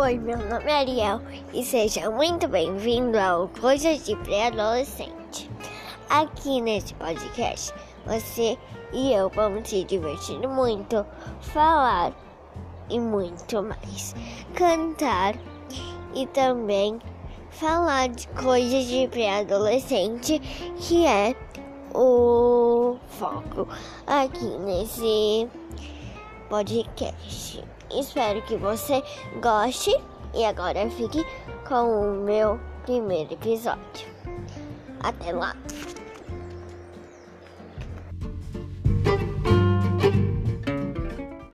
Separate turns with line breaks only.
Oi, meu nome é Ariel e seja muito bem-vindo ao Coisas de Pré-Adolescente. Aqui nesse podcast, você e eu vamos se divertir muito, falar e muito mais. Cantar e também falar de coisas de pré-adolescente, que é o foco aqui nesse podcast. Espero que você goste e agora fique com o meu primeiro episódio. Até lá!